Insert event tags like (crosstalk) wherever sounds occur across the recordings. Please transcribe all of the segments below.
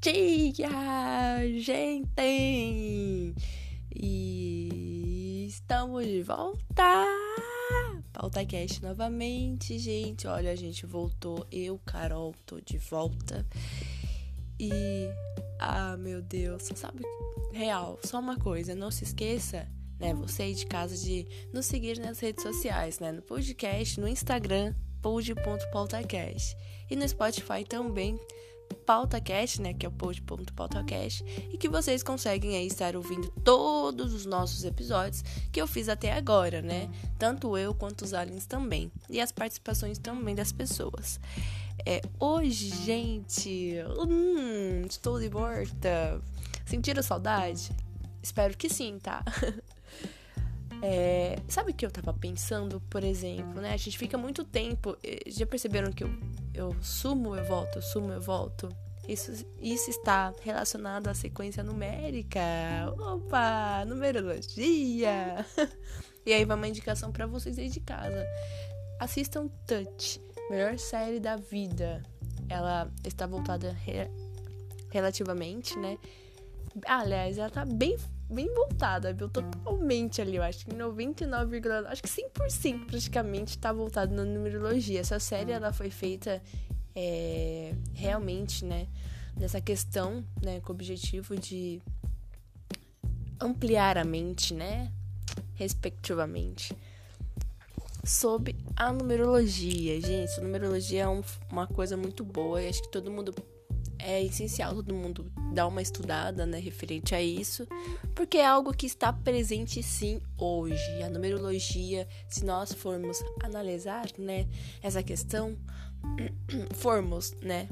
dia, gente! E estamos de volta! PautaCast novamente, gente. Olha, a gente voltou. Eu, Carol, tô de volta. E. Ah, meu Deus, sabe? Real, só uma coisa, não se esqueça né, você aí de casa de nos seguir nas redes sociais, né, no podcast, no Instagram, pod.pautacast. E no Spotify também, PautaCast, né, que é o pod.pautacast, e que vocês conseguem aí estar ouvindo todos os nossos episódios que eu fiz até agora, né? Tanto eu quanto os aliens também. E as participações também das pessoas. É, hoje, gente, hum, estou de volta. Sentiram saudade? Espero que sim, tá? (laughs) É, sabe o que eu tava pensando, por exemplo, né? A gente fica muito tempo. Eh, já perceberam que eu, eu sumo, eu volto, eu sumo, eu volto? Isso, isso está relacionado à sequência numérica. Opa, numerologia! (laughs) e aí vai uma indicação para vocês aí de casa. Assistam Touch, melhor série da vida. Ela está voltada re relativamente, né? Aliás, ela tá bem bem voltada, viu? Totalmente ali, eu acho que 99, acho que 100% praticamente tá voltado na numerologia. Essa série ela foi feita é, realmente, né, nessa questão, né, com o objetivo de ampliar a mente, né, respectivamente, sobre a numerologia. Gente, a numerologia é um, uma coisa muito boa e acho que todo mundo é essencial todo mundo dar uma estudada, né, referente a isso, porque é algo que está presente sim hoje. A numerologia, se nós formos analisar, né, essa questão, (clears throat) formos, né,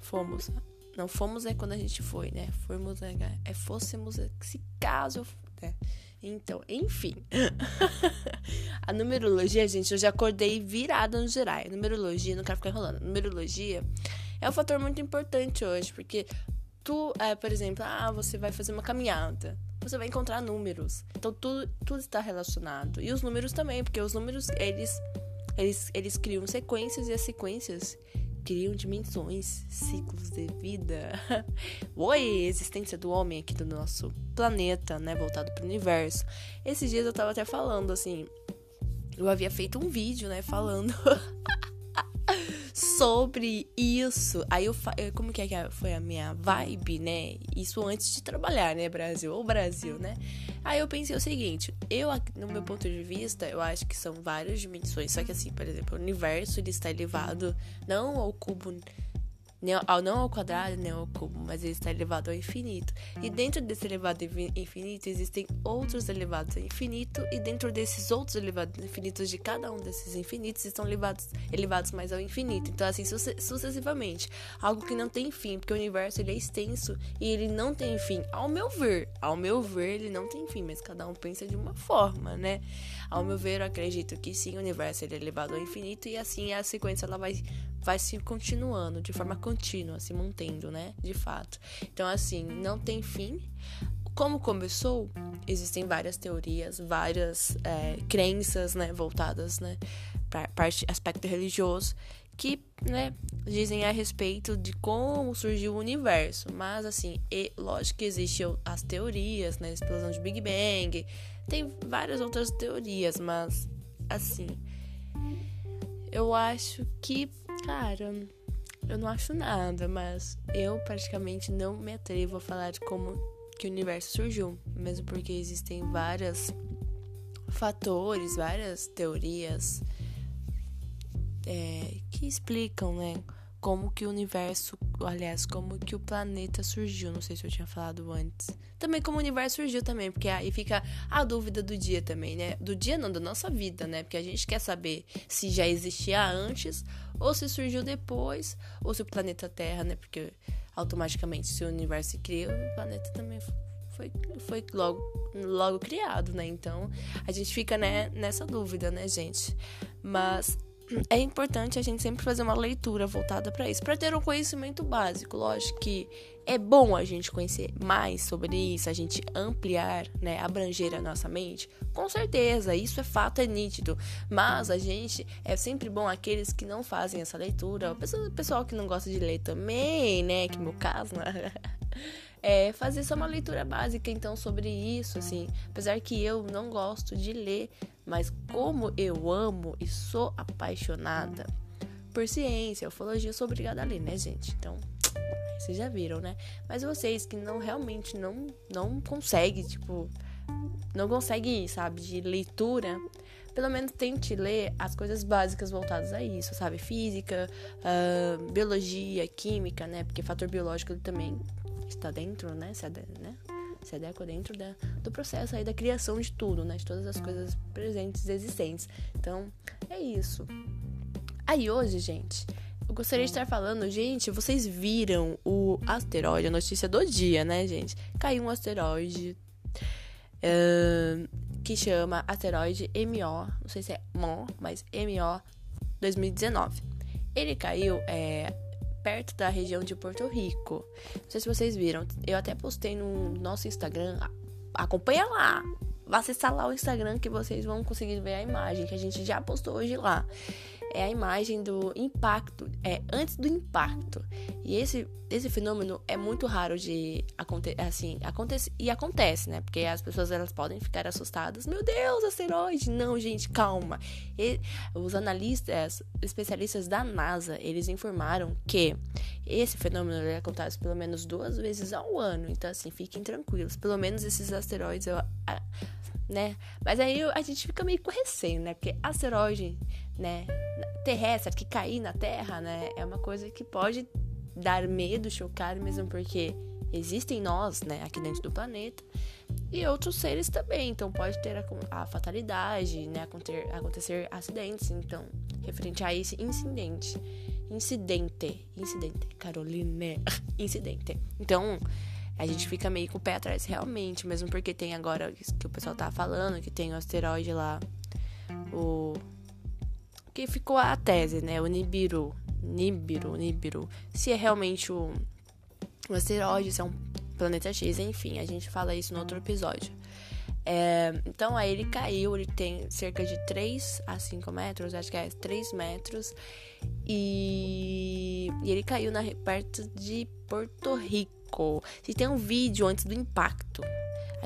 fomos, não fomos é quando a gente foi, né, formos é, é fôssemos, é, se caso, né, então, enfim. (laughs) a numerologia, gente, eu já acordei virada no geral. Numerologia, não quero ficar enrolando. Numerologia é um fator muito importante hoje, porque tu, é, por exemplo, ah, você vai fazer uma caminhada, você vai encontrar números. Então tudo, tudo está relacionado. E os números também, porque os números, eles, eles, eles criam sequências e as sequências criam dimensões, ciclos de vida. (laughs) Oi, existência do homem aqui do nosso planeta, né, voltado para o universo. Esses dias eu tava até falando assim, eu havia feito um vídeo, né, falando (laughs) sobre isso. Aí eu como que, é que foi a minha vibe, né? Isso antes de trabalhar, né, Brasil, ou Brasil, né? Aí eu pensei o seguinte, eu no meu ponto de vista, eu acho que são várias dimensões, só que assim, por exemplo, o universo ele está elevado não ao cubo não ao quadrado, nem ao cubo, mas ele está elevado ao infinito. E dentro desse elevado infinito existem outros elevados ao infinito, e dentro desses outros elevados infinitos de cada um desses infinitos estão elevados, elevados mais ao infinito. Então, assim, sucessivamente. Algo que não tem fim, porque o universo ele é extenso e ele não tem fim. Ao meu ver, ao meu ver, ele não tem fim, mas cada um pensa de uma forma, né? Ao meu ver, eu acredito que sim, o universo ele é elevado ao infinito e assim a sequência ela vai vai se continuando de forma contínua, se mantendo, né? De fato. Então, assim, não tem fim. Como começou, existem várias teorias, várias é, crenças, né, voltadas, né, para parte aspecto religioso, que, né, dizem a respeito de como surgiu o universo. Mas, assim, e, lógico que existem as teorias, né, explosão de Big Bang, tem várias outras teorias, mas, assim, eu acho que Cara, eu não acho nada, mas eu praticamente não me atrevo a falar de como que o universo surgiu, mesmo porque existem vários fatores, várias teorias é, que explicam, né, como que o universo, aliás, como que o planeta surgiu. Não sei se eu tinha falado antes. Também como o universo surgiu também, porque aí fica a dúvida do dia também, né? Do dia não, da nossa vida, né? Porque a gente quer saber se já existia antes ou se surgiu depois, ou se o planeta Terra, né? Porque automaticamente se o universo se cria, o planeta também foi, foi logo, logo criado, né? Então a gente fica né, nessa dúvida, né, gente? Mas é importante a gente sempre fazer uma leitura voltada para isso, para ter um conhecimento básico. Lógico que é bom a gente conhecer mais sobre isso, a gente ampliar, né, abranger a nossa mente. Com certeza, isso é fato, é nítido. Mas a gente é sempre bom aqueles que não fazem essa leitura, o pessoal que não gosta de ler também, né, que é meu caso, né? (laughs) É fazer só uma leitura básica então sobre isso, assim, apesar que eu não gosto de ler, mas como eu amo e sou apaixonada por ciência, ufologia, eu sou obrigada a ler, né, gente? Então, (tsk) vocês já viram, né? Mas vocês que não realmente não não conseguem, tipo, não conseguem, sabe, de leitura, pelo menos tente ler as coisas básicas voltadas a isso, sabe? Física, uh, biologia, química, né? Porque fator biológico também está dentro, né? Se, né? Se adequa dentro da, do processo aí da criação de tudo, né? De todas as coisas presentes existentes. Então, é isso. Aí hoje, gente, eu gostaria de estar falando, gente, vocês viram o asteroide, a notícia do dia, né, gente? Caiu um asteroide uh, que chama asteroide MO, não sei se é MO, mas MO 2019. Ele caiu é, perto da região de Porto Rico. Não sei se vocês viram, eu até postei no nosso Instagram. Acompanha lá, Vá acessar lá o Instagram que vocês vão conseguir ver a imagem que a gente já postou hoje lá é a imagem do impacto, é antes do impacto. E esse, esse fenômeno é muito raro de acontecer, assim, acontece e acontece, né? Porque as pessoas elas podem ficar assustadas. Meu Deus, asteroide! Não, gente, calma. E, os analistas, especialistas da NASA, eles informaram que esse fenômeno acontece pelo menos duas vezes ao ano. Então, assim, fiquem tranquilos. Pelo menos esses asteroides, eu, né? Mas aí a gente fica meio com receio, né? Porque asteroide, né, terrestre que cair na Terra, né, é uma coisa que pode dar medo, chocar, mesmo porque existem nós, né, aqui dentro do planeta e outros seres também. Então pode ter a, a fatalidade, né, acontecer, acontecer acidentes. Então, referente a esse incidente, incidente, incidente, Caroline, (laughs) incidente. Então a gente fica meio com o pé atrás realmente, mesmo porque tem agora que o pessoal tá falando que tem o asteroide lá, o que ficou a tese, né? O Nibiru, Nibiru, Nibiru, se é realmente o, o asteroide, se é um planeta X, enfim, a gente fala isso no outro episódio. É, então aí ele caiu, ele tem cerca de 3 a 5 metros, acho que é 3 metros, e, e ele caiu na, perto de Porto Rico. Se tem um vídeo antes do impacto,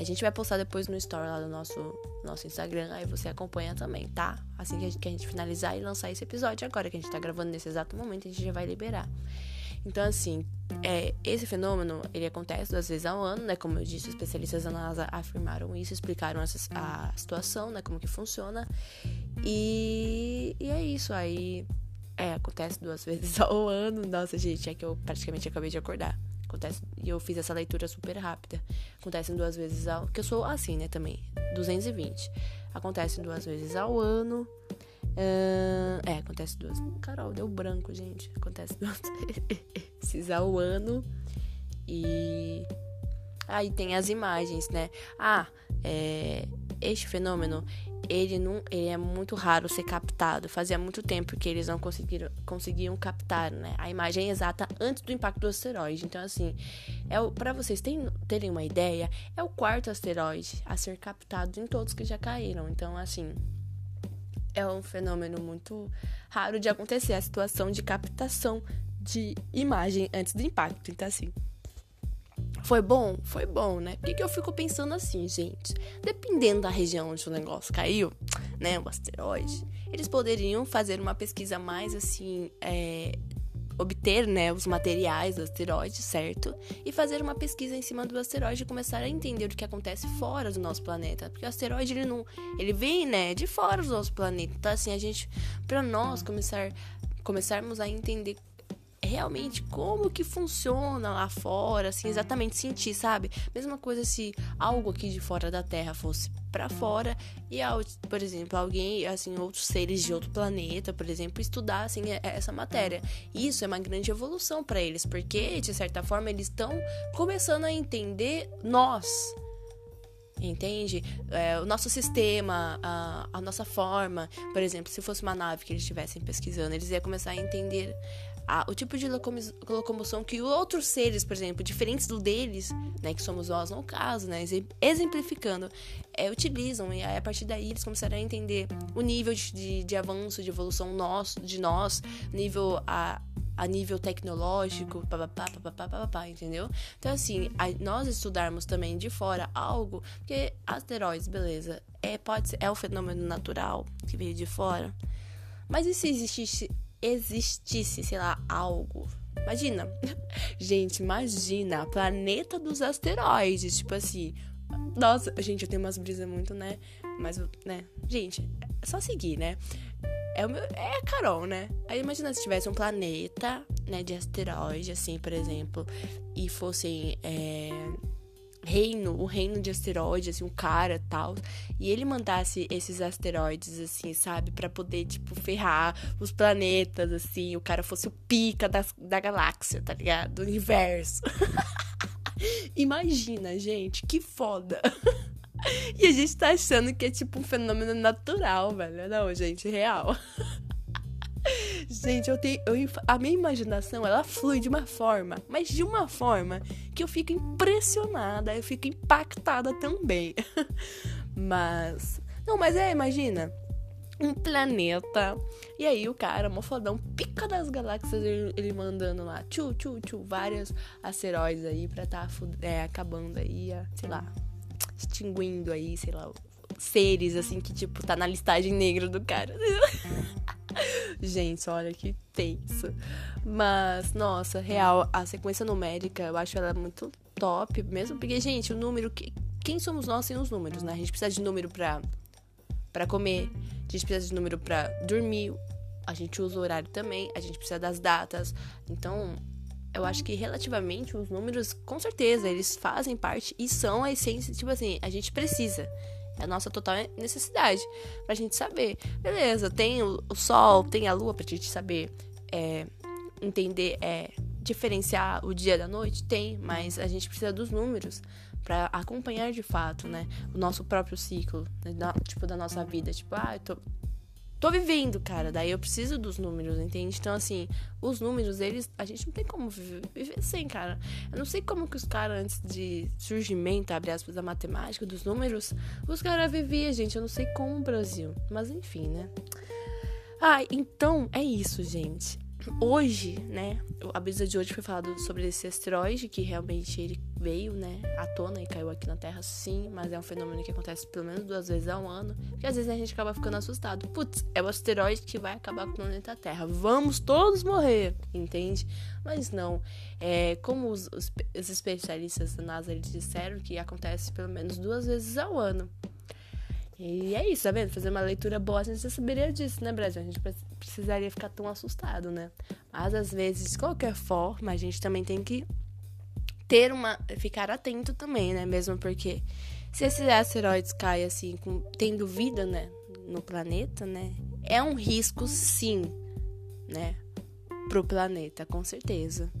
a gente vai postar depois no story lá do nosso, nosso Instagram, aí você acompanha também, tá? Assim que a, gente, que a gente finalizar e lançar esse episódio agora, que a gente tá gravando nesse exato momento, a gente já vai liberar. Então, assim, é, esse fenômeno, ele acontece duas vezes ao ano, né? Como eu disse, os especialistas da NASA afirmaram isso, explicaram essa, a situação, né? Como que funciona. E, e é isso, aí... É, acontece duas (laughs) vezes ao ano. Nossa, gente, é que eu praticamente acabei de acordar. Acontece, e eu fiz essa leitura super rápida. Acontecem duas vezes ao. Que eu sou assim, né, também. 220. Acontece duas vezes ao ano. Uh, é, acontece duas. Carol, deu branco, gente. Acontece (laughs) duas vezes ao ano. E. Aí tem as imagens, né? Ah, é, este fenômeno ele não ele é muito raro ser captado. Fazia muito tempo que eles não conseguiram conseguiam captar, né, a imagem exata antes do impacto do asteroide. Então assim, é para vocês terem, terem uma ideia, é o quarto asteroide a ser captado em todos que já caíram. Então assim, é um fenômeno muito raro de acontecer a situação de captação de imagem antes do impacto. Então assim, foi bom? Foi bom, né? Por que, que eu fico pensando assim, gente? Dependendo da região onde o negócio caiu, né? O asteroide, eles poderiam fazer uma pesquisa mais assim. É, obter né, os materiais do asteroide, certo? E fazer uma pesquisa em cima do asteroide e começar a entender o que acontece fora do nosso planeta. Porque o asteroide, ele não. Ele vem, né, de fora do nosso planeta. Então, assim, a gente. para nós começar começarmos a entender realmente como que funciona lá fora, assim, exatamente sentir, sabe? Mesma coisa se algo aqui de fora da Terra fosse para fora e, por exemplo, alguém, assim, outros seres de outro planeta, por exemplo, estudar, assim, essa matéria. Isso é uma grande evolução para eles, porque, de certa forma, eles estão começando a entender nós, entende? É, o nosso sistema, a, a nossa forma. Por exemplo, se fosse uma nave que eles estivessem pesquisando, eles iam começar a entender a, o tipo de locomoção que outros seres, por exemplo, diferentes do deles, né, que somos nós no caso, né, exemplificando, é, utilizam. E aí, a partir daí eles começaram a entender o nível de, de, de avanço, de evolução nosso, de nós, nível a, a nível tecnológico, papapá, papapá, papapá, entendeu? Então, assim, a, nós estudarmos também de fora algo, porque asteroides, beleza, é, pode ser, é um fenômeno natural que veio de fora, mas e se existisse existisse, sei lá, algo. Imagina. (laughs) Gente, imagina. Planeta dos asteroides. Tipo assim. Nossa, gente, eu tenho umas brisas muito, né? Mas, né? Gente, é só seguir, né? É, o meu, é a Carol, né? Aí imagina se tivesse um planeta, né, de asteroide, assim, por exemplo, e fossem. É, reino, o reino de asteroides, assim, um cara tal, e ele mandasse esses asteroides, assim, sabe, para poder, tipo, ferrar os planetas, assim, o cara fosse o pica das, da galáxia, tá ligado? Do universo. (laughs) Imagina, gente, que foda. (laughs) e a gente tá achando que é, tipo, um fenômeno natural, velho. Não, gente, real. (laughs) Gente, eu tenho. Eu, a minha imaginação, ela flui de uma forma, mas de uma forma que eu fico impressionada, eu fico impactada também. (laughs) mas. Não, mas é, imagina. Um planeta. E aí o cara, mofodão, pica das galáxias, ele, ele mandando lá, tchu, tchu, tchu, vários asteroides aí pra tá é, acabando aí, sei lá, extinguindo aí, sei lá, seres assim que, tipo, tá na listagem negra do cara. (laughs) Gente, olha que tenso. Mas, nossa, real, a sequência numérica, eu acho ela muito top, mesmo porque, gente, o número. Quem somos nós sem os números, né? A gente precisa de número pra, pra comer, a gente precisa de número pra dormir, a gente usa o horário também, a gente precisa das datas. Então, eu acho que relativamente os números, com certeza, eles fazem parte e são a essência, tipo assim, a gente precisa. É a nossa total necessidade pra gente saber. Beleza, tem o, sol, tem a lua pra gente saber é, entender, é, diferenciar o dia da noite? Tem, mas a gente precisa dos números para acompanhar de fato, né? O nosso próprio ciclo, né? da, tipo, da nossa vida. Tipo, ah, eu tô, tô vivendo, cara. Daí eu preciso dos números, entende? Então, assim, os números, eles. A gente não tem como viver, sem, cara. Eu não sei como que os caras, antes de surgimento, abre aspas, da matemática, dos números, os caras viviam, gente. Eu não sei como o Brasil. Mas enfim, né? Ah, então é isso, gente hoje, né, a brisa de hoje foi falado sobre esse asteroide que realmente ele veio, né, à tona e caiu aqui na Terra, sim, mas é um fenômeno que acontece pelo menos duas vezes ao ano, que às vezes a gente acaba ficando assustado. Putz, é o asteroide que vai acabar com o planeta Terra. Vamos todos morrer, entende? Mas não. É, como os, os, os especialistas da NASA eles disseram que acontece pelo menos duas vezes ao ano. E é isso, tá vendo? Fazer uma leitura boa, a gente já saberia disso, né, Brasil? A gente precisaria ficar tão assustado, né? Mas às vezes, de qualquer forma, a gente também tem que ter uma. ficar atento também, né? Mesmo porque se esses asteroides caem assim, com, tendo vida, né? No planeta, né? É um risco, sim, né? Pro planeta, com certeza.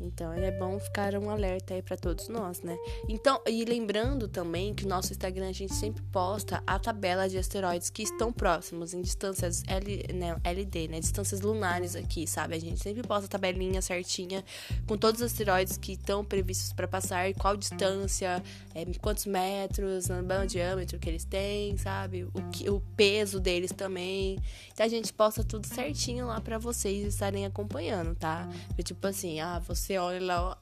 Então é bom ficar um alerta aí para todos nós, né? Então, e lembrando também que no nosso Instagram a gente sempre posta a tabela de asteroides que estão próximos, em distâncias L, né, LD, né? Distâncias lunares aqui, sabe? A gente sempre posta a tabelinha certinha com todos os asteroides que estão previstos para passar, qual distância, é, quantos metros, o diâmetro que eles têm, sabe? O, que, o peso deles também. Então a gente posta tudo certinho lá para vocês estarem acompanhando, tá? tipo assim, ah, você você olha lá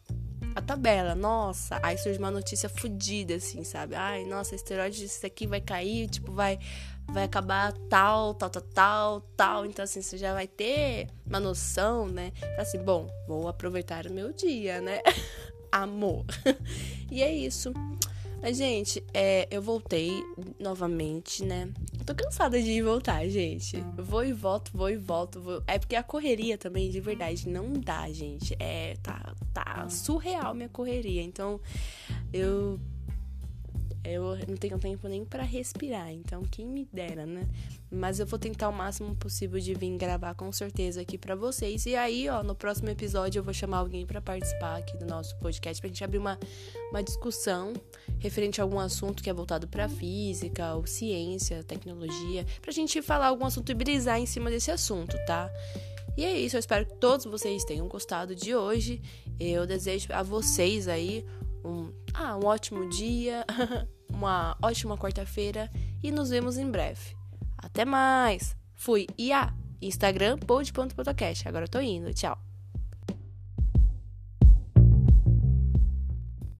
a tabela, nossa, aí surge uma notícia fodida, assim, sabe? Ai, nossa, esteroide, isso aqui vai cair, tipo, vai vai acabar tal, tal, tal, tal, tal. Então, assim, você já vai ter uma noção, né? Assim, bom, vou aproveitar o meu dia, né? (laughs) Amor. (laughs) e é isso. Mas, gente, é, eu voltei novamente, né? Tô cansada de ir voltar, gente. Vou e volto, vou e volto. Vou... É porque a correria também, de verdade, não dá, gente. É, tá, tá surreal minha correria. Então, eu. Eu não tenho tempo nem para respirar, então quem me dera, né? Mas eu vou tentar o máximo possível de vir gravar com certeza aqui para vocês. E aí, ó, no próximo episódio eu vou chamar alguém para participar aqui do nosso podcast pra gente abrir uma, uma discussão referente a algum assunto que é voltado para física, ou ciência, tecnologia, pra gente falar algum assunto e brisar em cima desse assunto, tá? E é isso, eu espero que todos vocês tenham gostado de hoje. Eu desejo a vocês aí um, ah, um ótimo dia, (laughs) uma ótima quarta-feira e nos vemos em breve. Até mais! Fui! E ah, Instagram, pod.podcast. Agora eu tô indo. Tchau!